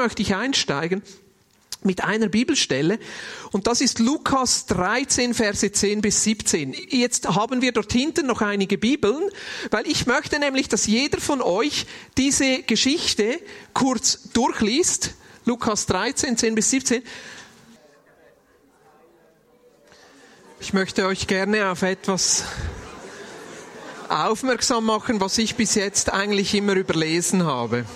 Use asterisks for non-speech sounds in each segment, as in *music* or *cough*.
möchte ich einsteigen mit einer Bibelstelle und das ist Lukas 13, Verse 10 bis 17. Jetzt haben wir dort hinten noch einige Bibeln, weil ich möchte nämlich, dass jeder von euch diese Geschichte kurz durchliest. Lukas 13, 10 bis 17. Ich möchte euch gerne auf etwas aufmerksam machen, was ich bis jetzt eigentlich immer überlesen habe.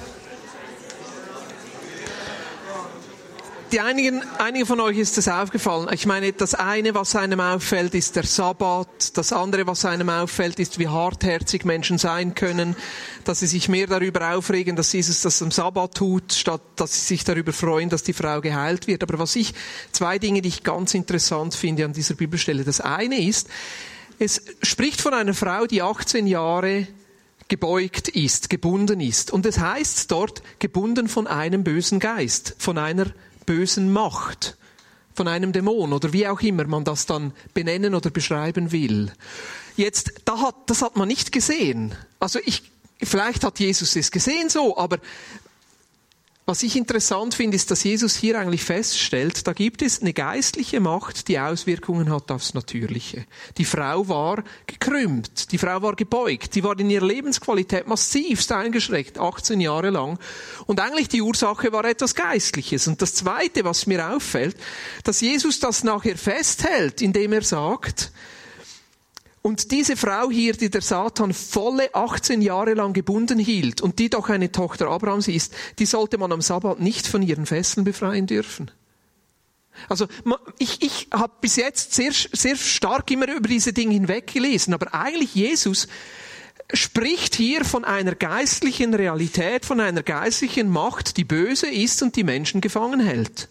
Die einigen, einigen von euch ist das aufgefallen. Ich meine, das eine, was einem auffällt, ist der Sabbat. Das andere, was einem auffällt, ist, wie hartherzig Menschen sein können, dass sie sich mehr darüber aufregen, dass Jesus das am Sabbat tut, statt dass sie sich darüber freuen, dass die Frau geheilt wird. Aber was ich, zwei Dinge, die ich ganz interessant finde an dieser Bibelstelle. Das eine ist, es spricht von einer Frau, die 18 Jahre gebeugt ist, gebunden ist. Und es heißt dort, gebunden von einem bösen Geist, von einer bösen Macht, von einem Dämon oder wie auch immer man das dann benennen oder beschreiben will. Jetzt, da hat, das hat man nicht gesehen. Also ich, vielleicht hat Jesus es gesehen so, aber was ich interessant finde, ist, dass Jesus hier eigentlich feststellt, da gibt es eine geistliche Macht, die Auswirkungen hat aufs Natürliche. Die Frau war gekrümmt, die Frau war gebeugt, die war in ihrer Lebensqualität massivst eingeschränkt, 18 Jahre lang. Und eigentlich die Ursache war etwas Geistliches. Und das Zweite, was mir auffällt, dass Jesus das nachher festhält, indem er sagt, und diese Frau hier, die der Satan volle 18 Jahre lang gebunden hielt und die doch eine Tochter Abrahams ist, die sollte man am Sabbat nicht von ihren Fesseln befreien dürfen. Also ich, ich habe bis jetzt sehr, sehr stark immer über diese Dinge hinweg gelesen, aber eigentlich Jesus spricht hier von einer geistlichen Realität, von einer geistlichen Macht, die böse ist und die Menschen gefangen hält.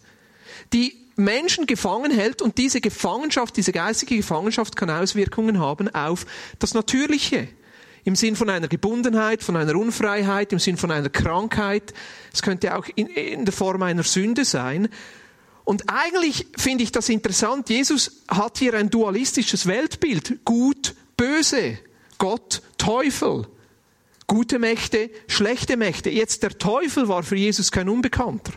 Die Menschen gefangen hält und diese Gefangenschaft, diese geistige Gefangenschaft kann Auswirkungen haben auf das Natürliche. Im Sinn von einer Gebundenheit, von einer Unfreiheit, im Sinn von einer Krankheit. Es könnte auch in, in der Form einer Sünde sein. Und eigentlich finde ich das interessant. Jesus hat hier ein dualistisches Weltbild. Gut, böse. Gott, Teufel. Gute Mächte, schlechte Mächte. Jetzt der Teufel war für Jesus kein Unbekannter.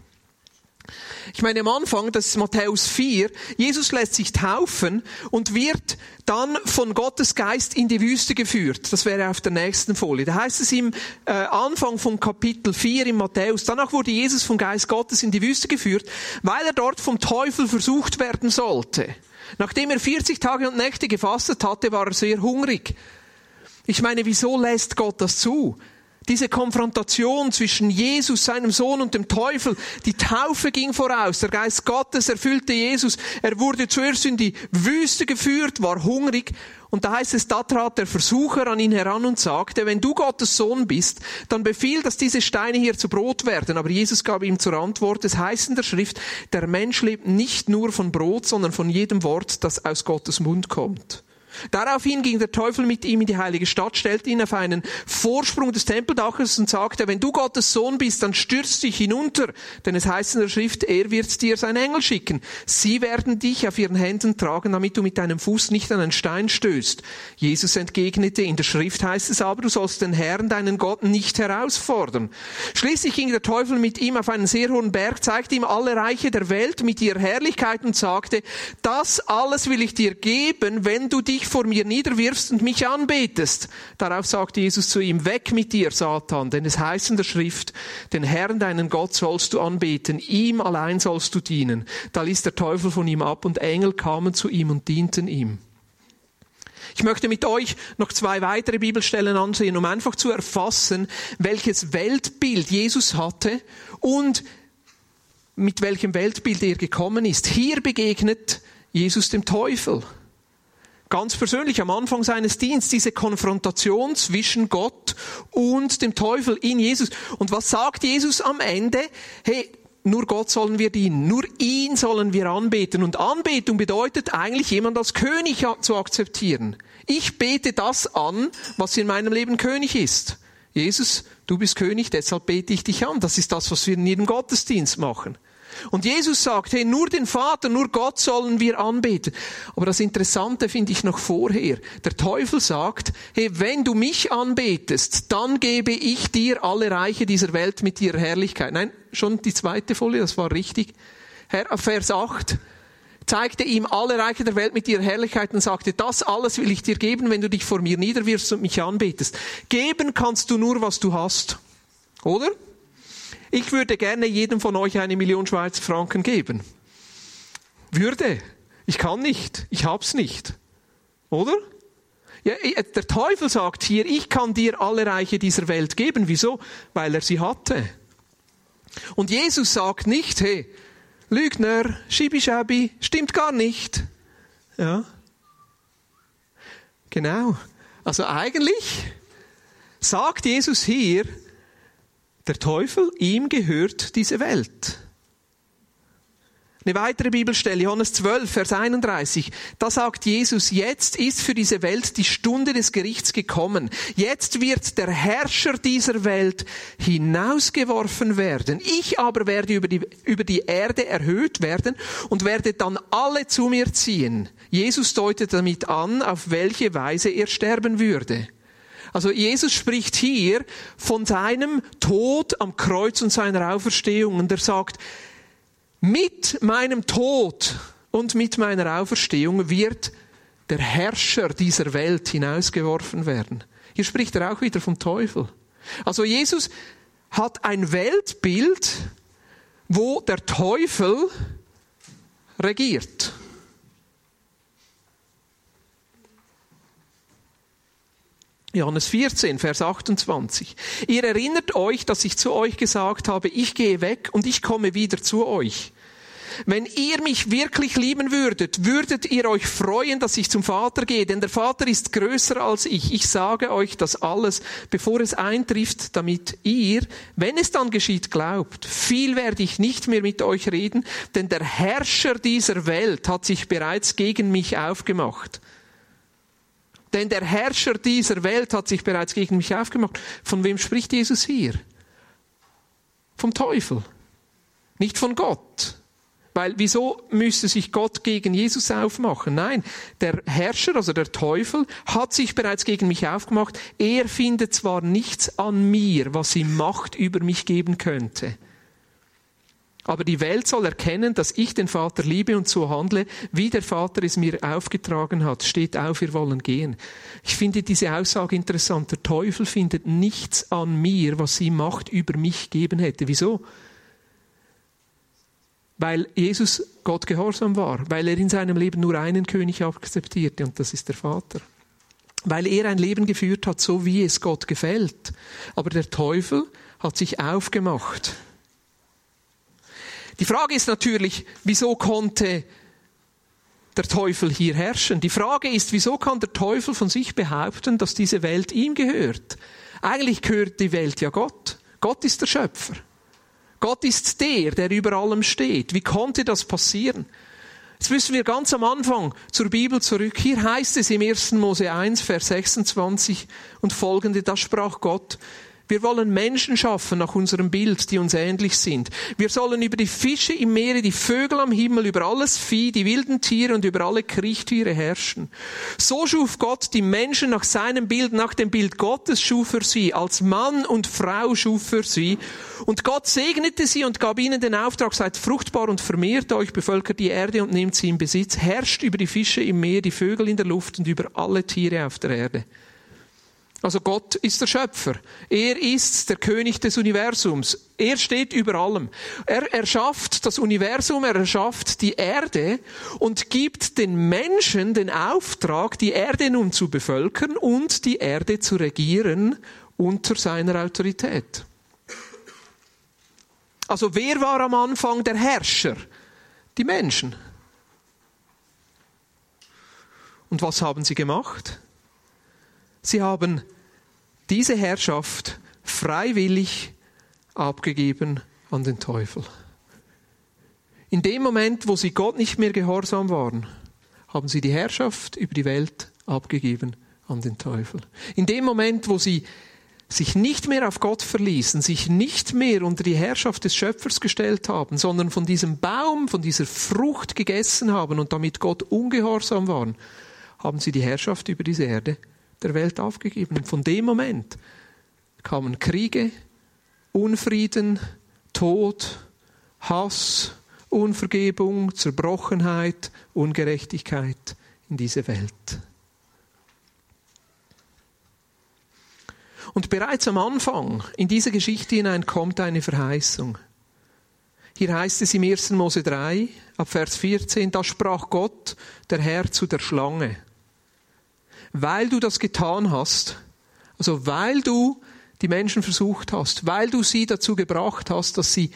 Ich meine, am Anfang, das ist Matthäus 4, Jesus lässt sich taufen und wird dann von Gottes Geist in die Wüste geführt. Das wäre auf der nächsten Folie. Da heißt es im äh, Anfang von Kapitel 4 in Matthäus, danach wurde Jesus vom Geist Gottes in die Wüste geführt, weil er dort vom Teufel versucht werden sollte. Nachdem er 40 Tage und Nächte gefastet hatte, war er sehr hungrig. Ich meine, wieso lässt Gott das zu? Diese Konfrontation zwischen Jesus, seinem Sohn und dem Teufel, die Taufe ging voraus. Der Geist Gottes erfüllte Jesus. Er wurde zuerst in die Wüste geführt, war hungrig. Und da heißt es, da trat der Versucher an ihn heran und sagte, wenn du Gottes Sohn bist, dann befiehl, dass diese Steine hier zu Brot werden. Aber Jesus gab ihm zur Antwort, es heißt in der Schrift, der Mensch lebt nicht nur von Brot, sondern von jedem Wort, das aus Gottes Mund kommt. Daraufhin ging der Teufel mit ihm in die heilige Stadt, stellte ihn auf einen Vorsprung des Tempeldaches und sagte, wenn du Gottes Sohn bist, dann stürz dich hinunter, denn es heißt in der Schrift, er wird dir sein Engel schicken. Sie werden dich auf ihren Händen tragen, damit du mit deinem Fuß nicht an einen Stein stößt. Jesus entgegnete, in der Schrift heißt es aber, du sollst den Herrn, deinen Gott, nicht herausfordern. Schließlich ging der Teufel mit ihm auf einen sehr hohen Berg, zeigte ihm alle Reiche der Welt mit ihrer Herrlichkeit und sagte, das alles will ich dir geben, wenn du dich vor mir niederwirfst und mich anbetest. Darauf sagte Jesus zu ihm, weg mit dir, Satan, denn es heißt in der Schrift, den Herrn, deinen Gott, sollst du anbeten, ihm allein sollst du dienen. Da ließ der Teufel von ihm ab und Engel kamen zu ihm und dienten ihm. Ich möchte mit euch noch zwei weitere Bibelstellen ansehen, um einfach zu erfassen, welches Weltbild Jesus hatte und mit welchem Weltbild er gekommen ist. Hier begegnet Jesus dem Teufel ganz persönlich am Anfang seines Dienstes diese Konfrontation zwischen Gott und dem Teufel in Jesus. Und was sagt Jesus am Ende? Hey, nur Gott sollen wir dienen, nur ihn sollen wir anbeten. Und Anbetung bedeutet eigentlich jemand als König zu akzeptieren. Ich bete das an, was in meinem Leben König ist. Jesus, du bist König, deshalb bete ich dich an. Das ist das, was wir in jedem Gottesdienst machen. Und Jesus sagt, hey, nur den Vater, nur Gott sollen wir anbeten. Aber das Interessante finde ich noch vorher. Der Teufel sagt, hey, wenn du mich anbetest, dann gebe ich dir alle Reiche dieser Welt mit ihrer Herrlichkeit. Nein, schon die zweite Folie, das war richtig. Herr, Vers 8 zeigte ihm alle Reiche der Welt mit ihrer Herrlichkeit und sagte, das alles will ich dir geben, wenn du dich vor mir niederwirfst und mich anbetest. Geben kannst du nur, was du hast. Oder? Ich würde gerne jedem von euch eine Million Schweizer Franken geben. Würde. Ich kann nicht. Ich hab's nicht. Oder? Ja, der Teufel sagt hier, ich kann dir alle Reiche dieser Welt geben. Wieso? Weil er sie hatte. Und Jesus sagt nicht, hey, Lügner, Schibischabi, stimmt gar nicht. Ja. Genau. Also eigentlich sagt Jesus hier, der Teufel, ihm gehört diese Welt. Eine weitere Bibelstelle, Johannes 12, Vers 31. Da sagt Jesus, jetzt ist für diese Welt die Stunde des Gerichts gekommen. Jetzt wird der Herrscher dieser Welt hinausgeworfen werden. Ich aber werde über die, über die Erde erhöht werden und werde dann alle zu mir ziehen. Jesus deutet damit an, auf welche Weise er sterben würde. Also Jesus spricht hier von seinem Tod am Kreuz und seiner Auferstehung und er sagt, mit meinem Tod und mit meiner Auferstehung wird der Herrscher dieser Welt hinausgeworfen werden. Hier spricht er auch wieder vom Teufel. Also Jesus hat ein Weltbild, wo der Teufel regiert. Johannes 14, Vers 28. Ihr erinnert euch, dass ich zu euch gesagt habe, ich gehe weg und ich komme wieder zu euch. Wenn ihr mich wirklich lieben würdet, würdet ihr euch freuen, dass ich zum Vater gehe, denn der Vater ist größer als ich. Ich sage euch das alles, bevor es eintrifft, damit ihr, wenn es dann geschieht, glaubt. Viel werde ich nicht mehr mit euch reden, denn der Herrscher dieser Welt hat sich bereits gegen mich aufgemacht. Denn der Herrscher dieser Welt hat sich bereits gegen mich aufgemacht. Von wem spricht Jesus hier? Vom Teufel, nicht von Gott. Weil wieso müsste sich Gott gegen Jesus aufmachen? Nein, der Herrscher, also der Teufel, hat sich bereits gegen mich aufgemacht. Er findet zwar nichts an mir, was ihm Macht über mich geben könnte. Aber die Welt soll erkennen, dass ich den Vater liebe und so handle, wie der Vater es mir aufgetragen hat. Steht auf, wir wollen gehen. Ich finde diese Aussage interessant. Der Teufel findet nichts an mir, was ihm Macht über mich geben hätte. Wieso? Weil Jesus Gott gehorsam war, weil er in seinem Leben nur einen König akzeptierte und das ist der Vater. Weil er ein Leben geführt hat, so wie es Gott gefällt. Aber der Teufel hat sich aufgemacht die Frage ist natürlich, wieso konnte der Teufel hier herrschen? Die Frage ist, wieso kann der Teufel von sich behaupten, dass diese Welt ihm gehört? Eigentlich gehört die Welt ja Gott. Gott ist der Schöpfer. Gott ist der, der über allem steht. Wie konnte das passieren? Jetzt müssen wir ganz am Anfang zur Bibel zurück. Hier heißt es im 1. Mose 1, Vers 26 und folgende, da sprach Gott, wir wollen Menschen schaffen nach unserem Bild, die uns ähnlich sind. Wir sollen über die Fische im Meere, die Vögel am Himmel, über alles Vieh, die wilden Tiere und über alle Kriechtiere herrschen. So schuf Gott die Menschen nach seinem Bild, nach dem Bild Gottes schuf er sie, als Mann und Frau schuf er sie. Und Gott segnete sie und gab ihnen den Auftrag, seid fruchtbar und vermehrt euch, bevölkert die Erde und nehmt sie in Besitz, herrscht über die Fische im Meer, die Vögel in der Luft und über alle Tiere auf der Erde. Also Gott ist der Schöpfer. Er ist der König des Universums. Er steht über allem. Er erschafft das Universum, er erschafft die Erde und gibt den Menschen den Auftrag, die Erde nun zu bevölkern und die Erde zu regieren unter seiner Autorität. Also wer war am Anfang der Herrscher? Die Menschen. Und was haben sie gemacht? Sie haben diese Herrschaft freiwillig abgegeben an den Teufel. In dem Moment, wo sie Gott nicht mehr gehorsam waren, haben sie die Herrschaft über die Welt abgegeben an den Teufel. In dem Moment, wo sie sich nicht mehr auf Gott verließen, sich nicht mehr unter die Herrschaft des Schöpfers gestellt haben, sondern von diesem Baum, von dieser Frucht gegessen haben und damit Gott ungehorsam waren, haben sie die Herrschaft über diese Erde der Welt aufgegeben. Und von dem Moment kamen Kriege, Unfrieden, Tod, Hass, Unvergebung, Zerbrochenheit, Ungerechtigkeit in diese Welt. Und bereits am Anfang in diese Geschichte hinein kommt eine Verheißung. Hier heißt es im 1. Mose 3, ab Vers 14, da sprach Gott, der Herr, zu der Schlange. Weil du das getan hast, also weil du die Menschen versucht hast, weil du sie dazu gebracht hast, dass sie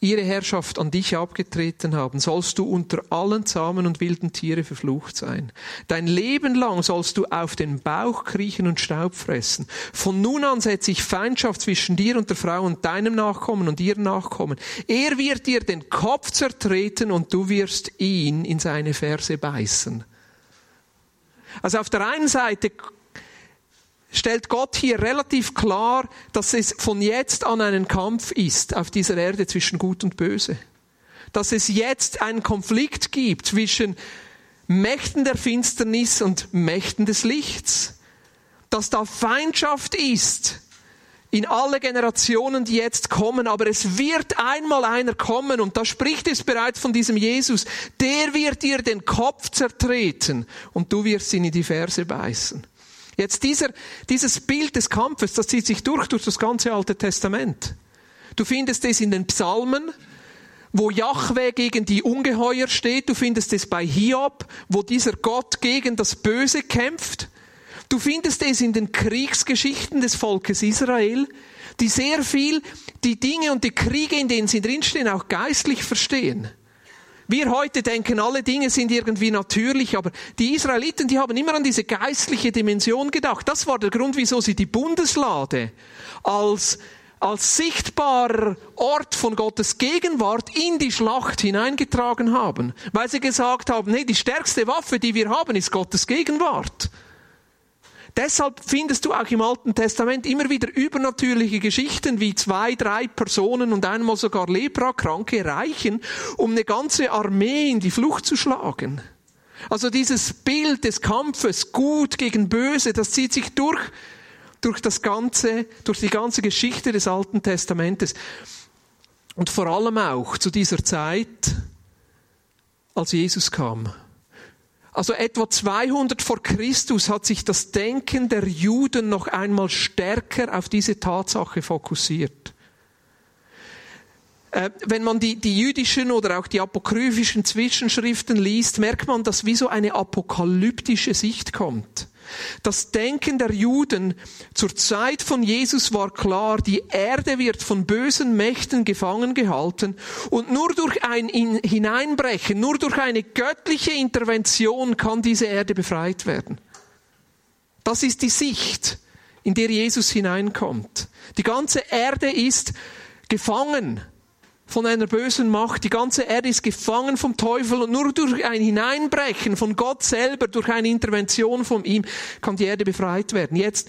ihre Herrschaft an dich abgetreten haben, sollst du unter allen zahmen und wilden Tiere verflucht sein. Dein Leben lang sollst du auf den Bauch kriechen und Staub fressen. Von nun an setze ich Feindschaft zwischen dir und der Frau und deinem Nachkommen und ihrem Nachkommen. Er wird dir den Kopf zertreten und du wirst ihn in seine Ferse beißen. Also auf der einen Seite stellt Gott hier relativ klar, dass es von jetzt an einen Kampf ist auf dieser Erde zwischen Gut und Böse. Dass es jetzt einen Konflikt gibt zwischen Mächten der Finsternis und Mächten des Lichts. Dass da Feindschaft ist in alle Generationen, die jetzt kommen, aber es wird einmal einer kommen und da spricht es bereits von diesem Jesus, der wird dir den Kopf zertreten und du wirst ihn in die Ferse beißen. Jetzt dieser, dieses Bild des Kampfes, das zieht sich durch, durch das ganze Alte Testament. Du findest es in den Psalmen, wo Yahweh gegen die Ungeheuer steht. Du findest es bei Hiob, wo dieser Gott gegen das Böse kämpft. Du findest es in den Kriegsgeschichten des Volkes Israel, die sehr viel die Dinge und die Kriege, in denen sie drinstehen, auch geistlich verstehen. Wir heute denken, alle Dinge sind irgendwie natürlich, aber die Israeliten, die haben immer an diese geistliche Dimension gedacht. Das war der Grund, wieso sie die Bundeslade als als sichtbarer Ort von Gottes Gegenwart in die Schlacht hineingetragen haben, weil sie gesagt haben, nee, die stärkste Waffe, die wir haben, ist Gottes Gegenwart. Deshalb findest du auch im Alten Testament immer wieder übernatürliche Geschichten, wie zwei, drei Personen und einmal sogar Leprakranke reichen, um eine ganze Armee in die Flucht zu schlagen. Also dieses Bild des Kampfes, gut gegen böse, das zieht sich durch, durch das ganze, durch die ganze Geschichte des Alten Testamentes. Und vor allem auch zu dieser Zeit, als Jesus kam. Also etwa 200 vor Christus hat sich das Denken der Juden noch einmal stärker auf diese Tatsache fokussiert. Äh, wenn man die, die jüdischen oder auch die apokryphischen Zwischenschriften liest, merkt man, dass wie so eine apokalyptische Sicht kommt. Das Denken der Juden zur Zeit von Jesus war klar, die Erde wird von bösen Mächten gefangen gehalten und nur durch ein Hineinbrechen, nur durch eine göttliche Intervention kann diese Erde befreit werden. Das ist die Sicht, in der Jesus hineinkommt. Die ganze Erde ist gefangen von einer bösen Macht. Die ganze Erde ist gefangen vom Teufel und nur durch ein Hineinbrechen von Gott selber, durch eine Intervention von ihm, kann die Erde befreit werden. Jetzt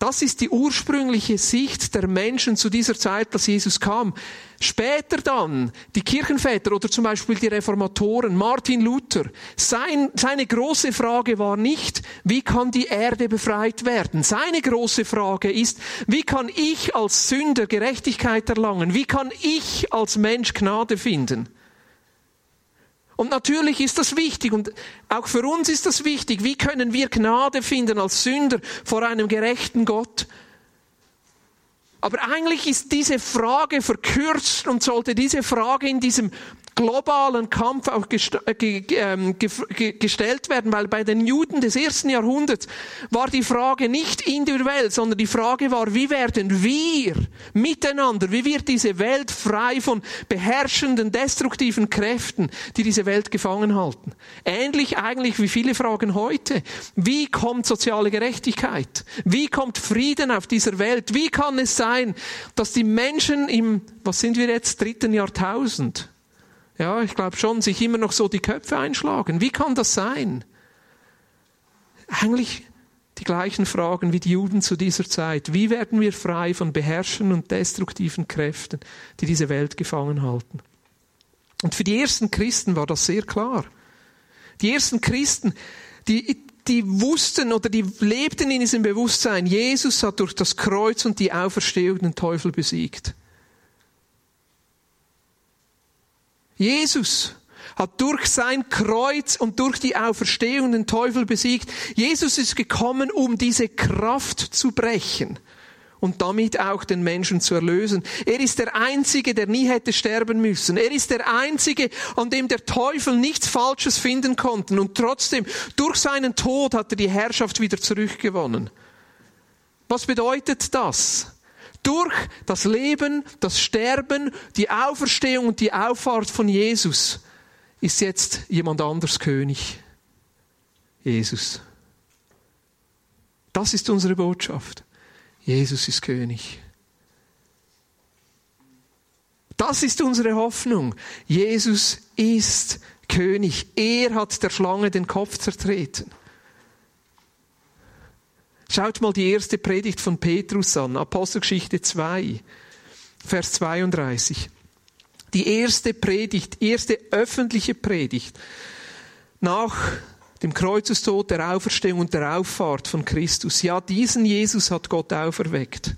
das ist die ursprüngliche Sicht der Menschen zu dieser Zeit, dass Jesus kam. Später dann, die Kirchenväter oder zum Beispiel die Reformatoren, Martin Luther, sein, seine große Frage war nicht, wie kann die Erde befreit werden? Seine große Frage ist, wie kann ich als Sünder Gerechtigkeit erlangen? Wie kann ich als Mensch Gnade finden? Und natürlich ist das wichtig und auch für uns ist das wichtig. Wie können wir Gnade finden als Sünder vor einem gerechten Gott? Aber eigentlich ist diese Frage verkürzt und sollte diese Frage in diesem globalen Kampf auch äh, ähm, gestellt werden, weil bei den Juden des ersten Jahrhunderts war die Frage nicht individuell, sondern die Frage war, wie werden wir miteinander, wie wird diese Welt frei von beherrschenden, destruktiven Kräften, die diese Welt gefangen halten. Ähnlich eigentlich wie viele Fragen heute. Wie kommt soziale Gerechtigkeit? Wie kommt Frieden auf dieser Welt? Wie kann es sein, dass die Menschen im, was sind wir jetzt, dritten Jahrtausend, ja, ich glaube schon, sich immer noch so die Köpfe einschlagen. Wie kann das sein? Eigentlich die gleichen Fragen wie die Juden zu dieser Zeit. Wie werden wir frei von Beherrschern und destruktiven Kräften, die diese Welt gefangen halten? Und für die ersten Christen war das sehr klar. Die ersten Christen, die, die wussten oder die lebten in diesem Bewusstsein, Jesus hat durch das Kreuz und die Auferstehung den Teufel besiegt. Jesus hat durch sein Kreuz und durch die Auferstehung den Teufel besiegt. Jesus ist gekommen, um diese Kraft zu brechen und damit auch den Menschen zu erlösen. Er ist der Einzige, der nie hätte sterben müssen. Er ist der Einzige, an dem der Teufel nichts Falsches finden konnte. Und trotzdem, durch seinen Tod hat er die Herrschaft wieder zurückgewonnen. Was bedeutet das? Durch das Leben, das Sterben, die Auferstehung und die Auffahrt von Jesus ist jetzt jemand anders König. Jesus. Das ist unsere Botschaft. Jesus ist König. Das ist unsere Hoffnung. Jesus ist König. Er hat der Schlange den Kopf zertreten. Schaut mal die erste Predigt von Petrus an, Apostelgeschichte 2, Vers 32. Die erste Predigt, erste öffentliche Predigt nach dem Kreuzestod, der Auferstehung und der Auffahrt von Christus. Ja, diesen Jesus hat Gott auferweckt.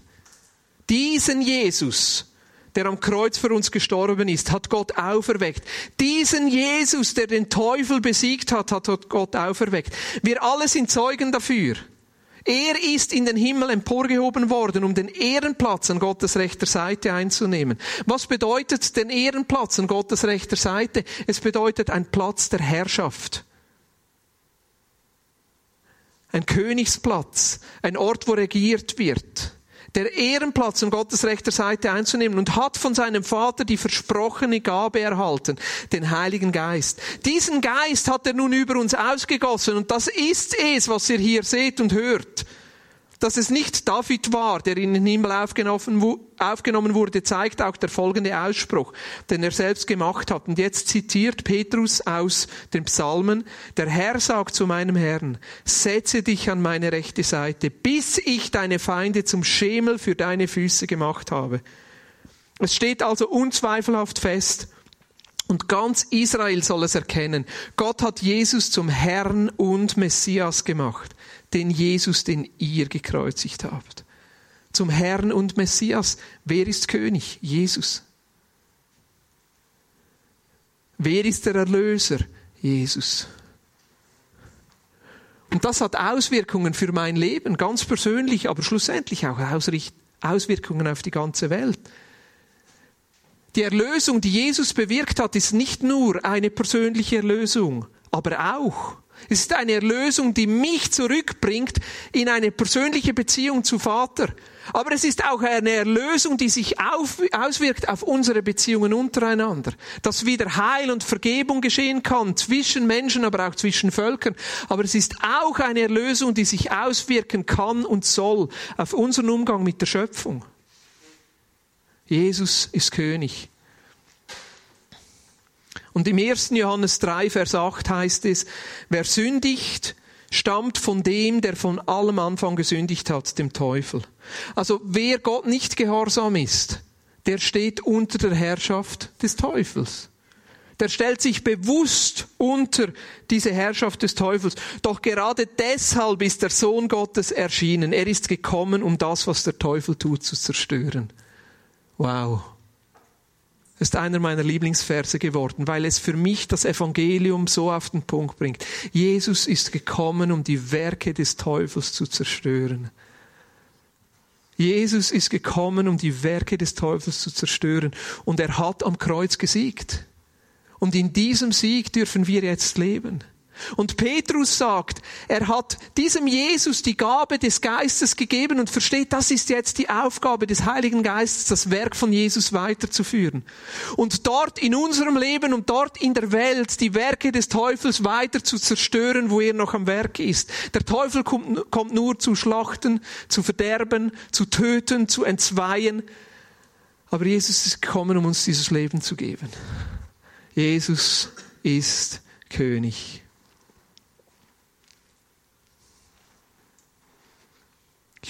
Diesen Jesus, der am Kreuz für uns gestorben ist, hat Gott auferweckt. Diesen Jesus, der den Teufel besiegt hat, hat Gott auferweckt. Wir alle sind Zeugen dafür. Er ist in den Himmel emporgehoben worden, um den Ehrenplatz an Gottes rechter Seite einzunehmen. Was bedeutet den Ehrenplatz an Gottes rechter Seite? Es bedeutet ein Platz der Herrschaft ein Königsplatz, ein Ort, wo regiert wird, der Ehrenplatz an Gottes rechter Seite einzunehmen und hat von seinem Vater die versprochene Gabe erhalten, den Heiligen Geist. Diesen Geist hat er nun über uns ausgegossen und das ist es, was ihr hier seht und hört. Dass es nicht David war, der in den Himmel aufgenommen wurde, zeigt auch der folgende Ausspruch, den er selbst gemacht hat. Und jetzt zitiert Petrus aus den Psalmen, der Herr sagt zu meinem Herrn, setze dich an meine rechte Seite, bis ich deine Feinde zum Schemel für deine Füße gemacht habe. Es steht also unzweifelhaft fest, und ganz Israel soll es erkennen. Gott hat Jesus zum Herrn und Messias gemacht den Jesus, den ihr gekreuzigt habt. Zum Herrn und Messias. Wer ist König? Jesus. Wer ist der Erlöser? Jesus. Und das hat Auswirkungen für mein Leben, ganz persönlich, aber schlussendlich auch Auswirkungen auf die ganze Welt. Die Erlösung, die Jesus bewirkt hat, ist nicht nur eine persönliche Erlösung, aber auch es ist eine Erlösung, die mich zurückbringt in eine persönliche Beziehung zu Vater. Aber es ist auch eine Erlösung, die sich auf, auswirkt auf unsere Beziehungen untereinander. Dass wieder Heil und Vergebung geschehen kann zwischen Menschen, aber auch zwischen Völkern. Aber es ist auch eine Erlösung, die sich auswirken kann und soll auf unseren Umgang mit der Schöpfung. Jesus ist König. Und im 1. Johannes 3, Vers 8 heißt es, wer sündigt, stammt von dem, der von allem Anfang gesündigt hat, dem Teufel. Also wer Gott nicht gehorsam ist, der steht unter der Herrschaft des Teufels. Der stellt sich bewusst unter diese Herrschaft des Teufels. Doch gerade deshalb ist der Sohn Gottes erschienen. Er ist gekommen, um das, was der Teufel tut, zu zerstören. Wow ist einer meiner Lieblingsverse geworden, weil es für mich das Evangelium so auf den Punkt bringt. Jesus ist gekommen, um die Werke des Teufels zu zerstören. Jesus ist gekommen, um die Werke des Teufels zu zerstören. Und er hat am Kreuz gesiegt. Und in diesem Sieg dürfen wir jetzt leben. Und Petrus sagt, er hat diesem Jesus die Gabe des Geistes gegeben und versteht, das ist jetzt die Aufgabe des Heiligen Geistes, das Werk von Jesus weiterzuführen. Und dort in unserem Leben und dort in der Welt die Werke des Teufels weiter zu zerstören, wo er noch am Werk ist. Der Teufel kommt, kommt nur zu schlachten, zu verderben, zu töten, zu entzweien. Aber Jesus ist gekommen, um uns dieses Leben zu geben. Jesus ist König.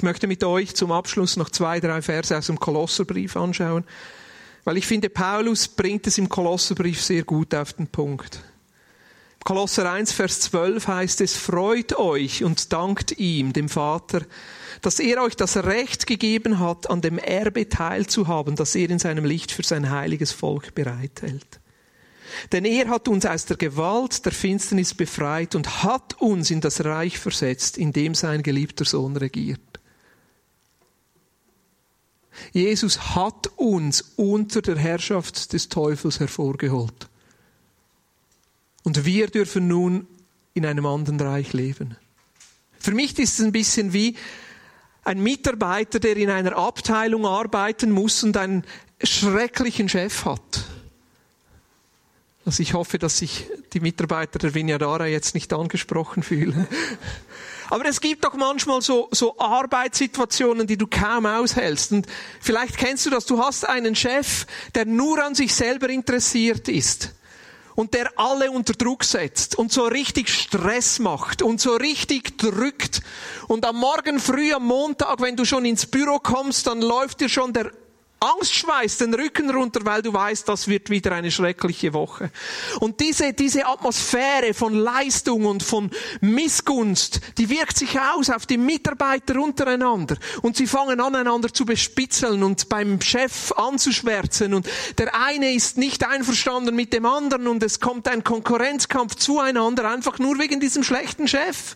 Ich möchte mit euch zum Abschluss noch zwei, drei Verse aus dem Kolosserbrief anschauen, weil ich finde, Paulus bringt es im Kolosserbrief sehr gut auf den Punkt. Kolosser 1, Vers 12 heißt es, freut euch und dankt ihm, dem Vater, dass er euch das Recht gegeben hat, an dem Erbe teilzuhaben, das er in seinem Licht für sein heiliges Volk bereithält. Denn er hat uns aus der Gewalt der Finsternis befreit und hat uns in das Reich versetzt, in dem sein geliebter Sohn regiert. Jesus hat uns unter der Herrschaft des Teufels hervorgeholt. Und wir dürfen nun in einem anderen Reich leben. Für mich ist es ein bisschen wie ein Mitarbeiter, der in einer Abteilung arbeiten muss und einen schrecklichen Chef hat. Also ich hoffe, dass sich die Mitarbeiter der Vinyadara jetzt nicht angesprochen fühlen. Aber es gibt doch manchmal so, so Arbeitssituationen, die du kaum aushältst. Und vielleicht kennst du das. Du hast einen Chef, der nur an sich selber interessiert ist und der alle unter Druck setzt und so richtig Stress macht und so richtig drückt. Und am Morgen früh, am Montag, wenn du schon ins Büro kommst, dann läuft dir schon der Angst schweißt den Rücken runter, weil du weißt, das wird wieder eine schreckliche Woche. Und diese, diese Atmosphäre von Leistung und von Missgunst, die wirkt sich aus auf die Mitarbeiter untereinander. Und sie fangen an, einander zu bespitzeln und beim Chef anzuschwärzen. Und der eine ist nicht einverstanden mit dem anderen und es kommt ein Konkurrenzkampf zueinander, einfach nur wegen diesem schlechten Chef.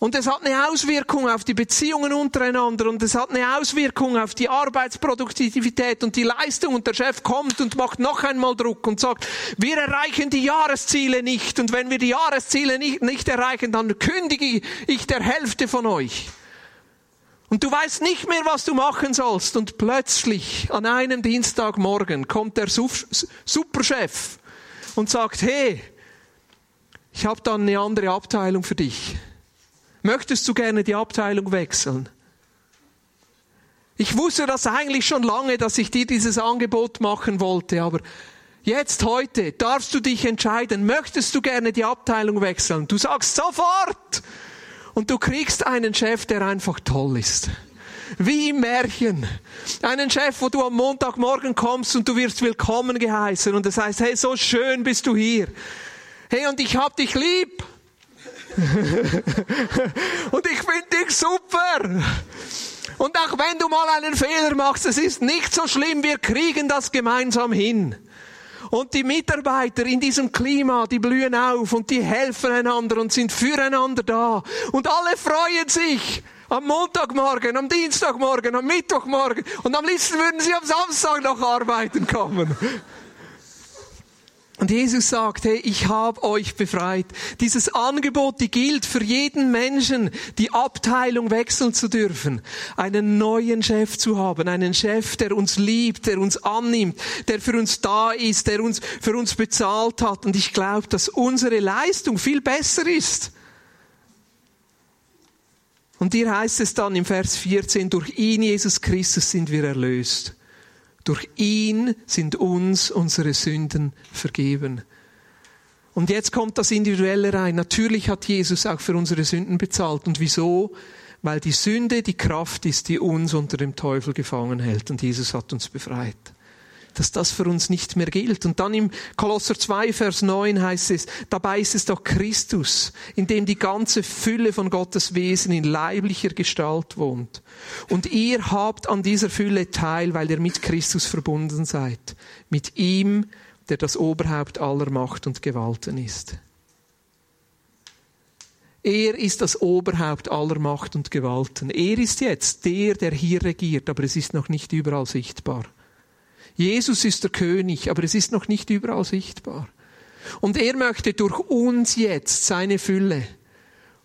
Und es hat eine Auswirkung auf die Beziehungen untereinander und es hat eine Auswirkung auf die Arbeitsproduktivität und die Leistung und der Chef kommt und macht noch einmal Druck und sagt, wir erreichen die Jahresziele nicht und wenn wir die Jahresziele nicht, nicht erreichen, dann kündige ich der Hälfte von euch. Und du weißt nicht mehr, was du machen sollst und plötzlich an einem Dienstagmorgen kommt der Superchef und sagt, hey, ich habe dann eine andere Abteilung für dich. Möchtest du gerne die Abteilung wechseln? Ich wusste das eigentlich schon lange, dass ich dir dieses Angebot machen wollte, aber jetzt heute darfst du dich entscheiden, möchtest du gerne die Abteilung wechseln? Du sagst sofort! Und du kriegst einen Chef, der einfach toll ist. Wie im Märchen. Einen Chef, wo du am Montagmorgen kommst und du wirst willkommen geheißen und es heißt, hey, so schön bist du hier. Hey, und ich hab dich lieb. *laughs* und ich finde dich super. Und auch wenn du mal einen Fehler machst, es ist nicht so schlimm, wir kriegen das gemeinsam hin. Und die Mitarbeiter in diesem Klima, die blühen auf und die helfen einander und sind füreinander da. Und alle freuen sich am Montagmorgen, am Dienstagmorgen, am Mittwochmorgen. Und am liebsten würden sie am Samstag noch arbeiten kommen. Und Jesus sagt, hey, ich habe euch befreit. Dieses Angebot, die gilt für jeden Menschen, die Abteilung wechseln zu dürfen, einen neuen Chef zu haben, einen Chef, der uns liebt, der uns annimmt, der für uns da ist, der uns für uns bezahlt hat. Und ich glaube, dass unsere Leistung viel besser ist. Und hier heißt es dann im Vers 14, durch ihn, Jesus Christus, sind wir erlöst durch ihn sind uns unsere Sünden vergeben. Und jetzt kommt das Individuelle rein. Natürlich hat Jesus auch für unsere Sünden bezahlt. Und wieso? Weil die Sünde die Kraft ist, die uns unter dem Teufel gefangen hält. Und Jesus hat uns befreit dass das für uns nicht mehr gilt. Und dann im Kolosser 2, Vers 9 heißt es, dabei ist es doch Christus, in dem die ganze Fülle von Gottes Wesen in leiblicher Gestalt wohnt. Und ihr habt an dieser Fülle teil, weil ihr mit Christus verbunden seid. Mit ihm, der das Oberhaupt aller Macht und Gewalten ist. Er ist das Oberhaupt aller Macht und Gewalten. Er ist jetzt der, der hier regiert, aber es ist noch nicht überall sichtbar. Jesus ist der König, aber es ist noch nicht überall sichtbar. Und er möchte durch uns jetzt seine Fülle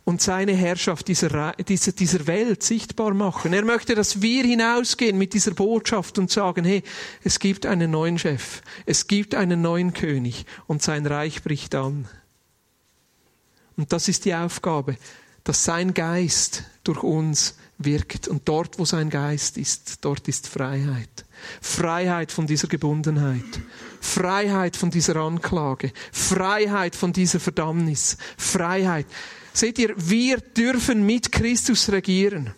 und seine Herrschaft dieser, dieser, dieser Welt sichtbar machen. Er möchte, dass wir hinausgehen mit dieser Botschaft und sagen, hey, es gibt einen neuen Chef, es gibt einen neuen König und sein Reich bricht an. Und das ist die Aufgabe, dass sein Geist durch uns wirkt. Und dort, wo sein Geist ist, dort ist Freiheit. Freiheit von dieser Gebundenheit. Freiheit von dieser Anklage. Freiheit von dieser Verdammnis. Freiheit. Seht ihr, wir dürfen mit Christus regieren.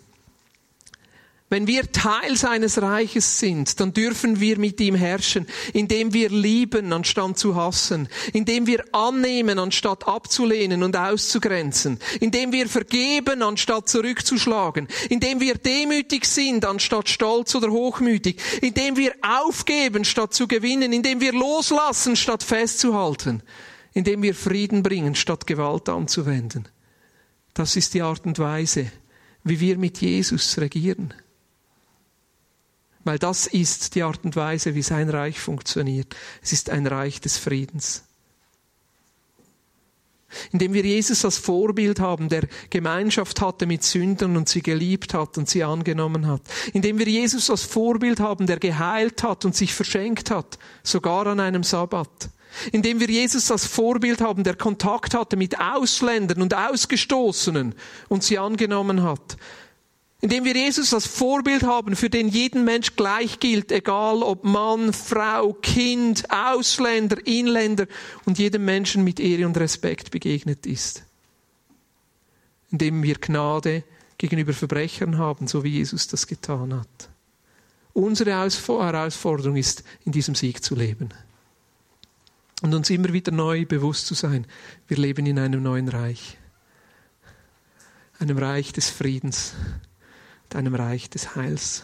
Wenn wir Teil seines Reiches sind, dann dürfen wir mit ihm herrschen, indem wir lieben anstatt zu hassen, indem wir annehmen anstatt abzulehnen und auszugrenzen, indem wir vergeben anstatt zurückzuschlagen, indem wir demütig sind anstatt stolz oder hochmütig, indem wir aufgeben statt zu gewinnen, indem wir loslassen statt festzuhalten, indem wir Frieden bringen statt Gewalt anzuwenden. Das ist die Art und Weise, wie wir mit Jesus regieren. Weil das ist die Art und Weise, wie sein Reich funktioniert. Es ist ein Reich des Friedens. Indem wir Jesus als Vorbild haben, der Gemeinschaft hatte mit Sündern und sie geliebt hat und sie angenommen hat. Indem wir Jesus als Vorbild haben, der geheilt hat und sich verschenkt hat, sogar an einem Sabbat. Indem wir Jesus als Vorbild haben, der Kontakt hatte mit Ausländern und Ausgestoßenen und sie angenommen hat. Indem wir Jesus als Vorbild haben, für den jeden Mensch gleich gilt, egal ob Mann, Frau, Kind, Ausländer, Inländer und jedem Menschen mit Ehre und Respekt begegnet ist. Indem wir Gnade gegenüber Verbrechern haben, so wie Jesus das getan hat. Unsere Herausforderung ist, in diesem Sieg zu leben. Und uns immer wieder neu bewusst zu sein, wir leben in einem neuen Reich. Einem Reich des Friedens, deinem Reich des Heils.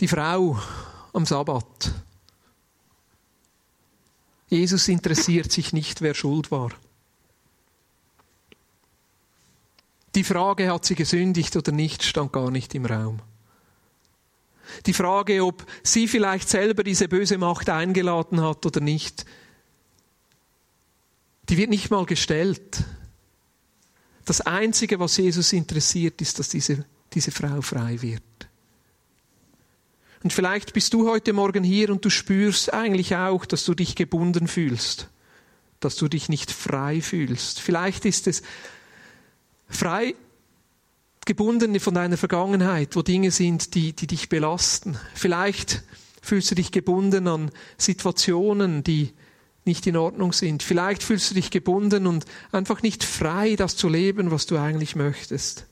Die Frau am Sabbat. Jesus interessiert sich nicht, wer schuld war. Die Frage, hat sie gesündigt oder nicht, stand gar nicht im Raum. Die Frage, ob sie vielleicht selber diese böse Macht eingeladen hat oder nicht, die wird nicht mal gestellt. Das Einzige, was Jesus interessiert, ist, dass diese, diese Frau frei wird. Und vielleicht bist du heute Morgen hier und du spürst eigentlich auch, dass du dich gebunden fühlst, dass du dich nicht frei fühlst. Vielleicht ist es frei gebunden von deiner Vergangenheit, wo Dinge sind, die, die dich belasten. Vielleicht fühlst du dich gebunden an Situationen, die nicht in Ordnung sind. Vielleicht fühlst du dich gebunden und einfach nicht frei, das zu leben, was du eigentlich möchtest.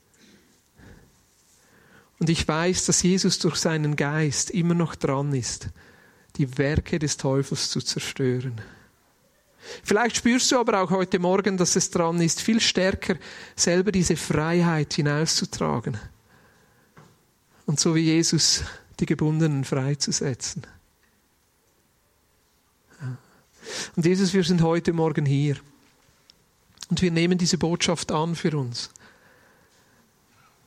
Und ich weiß, dass Jesus durch seinen Geist immer noch dran ist, die Werke des Teufels zu zerstören. Vielleicht spürst du aber auch heute Morgen, dass es dran ist, viel stärker selber diese Freiheit hinauszutragen. Und so wie Jesus die Gebundenen freizusetzen. Und Jesus, wir sind heute Morgen hier. Und wir nehmen diese Botschaft an für uns,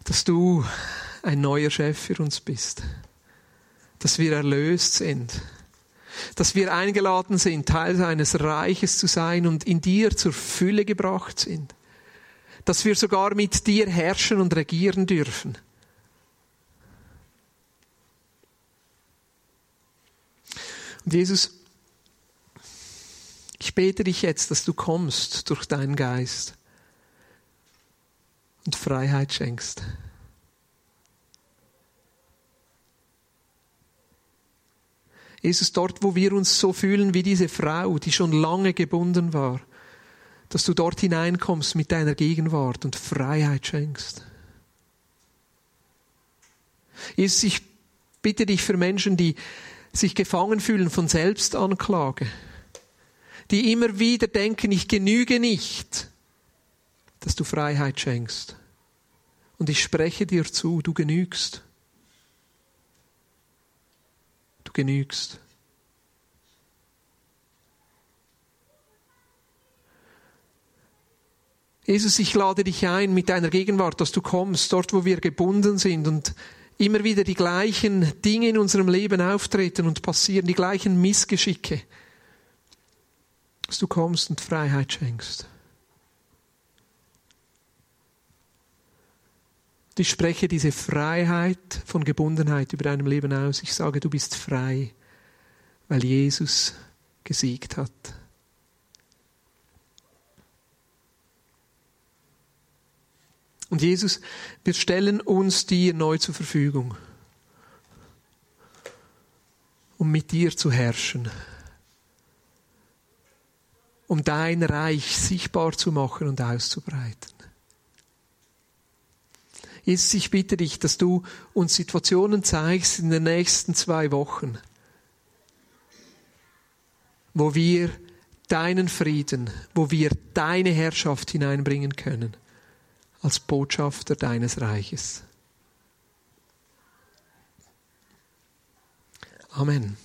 dass du ein neuer Chef für uns bist, dass wir erlöst sind, dass wir eingeladen sind, Teil seines Reiches zu sein und in dir zur Fülle gebracht sind, dass wir sogar mit dir herrschen und regieren dürfen. Und Jesus, ich bete dich jetzt, dass du kommst durch deinen Geist und Freiheit schenkst. Jesus, dort, wo wir uns so fühlen wie diese Frau, die schon lange gebunden war, dass du dort hineinkommst mit deiner Gegenwart und Freiheit schenkst. Jesus, ich bitte dich für Menschen, die sich gefangen fühlen von Selbstanklage, die immer wieder denken, ich genüge nicht, dass du Freiheit schenkst. Und ich spreche dir zu, du genügst. Du genügst. Jesus, ich lade dich ein mit deiner Gegenwart, dass du kommst, dort wo wir gebunden sind und immer wieder die gleichen Dinge in unserem Leben auftreten und passieren, die gleichen Missgeschicke, dass du kommst und Freiheit schenkst. ich spreche diese Freiheit von Gebundenheit über deinem Leben aus. Ich sage, du bist frei, weil Jesus gesiegt hat. Und Jesus, wir stellen uns dir neu zur Verfügung, um mit dir zu herrschen, um dein Reich sichtbar zu machen und auszubreiten. Jesus, ich bitte dich, dass du uns Situationen zeigst in den nächsten zwei Wochen, wo wir deinen Frieden, wo wir deine Herrschaft hineinbringen können, als Botschafter deines Reiches. Amen.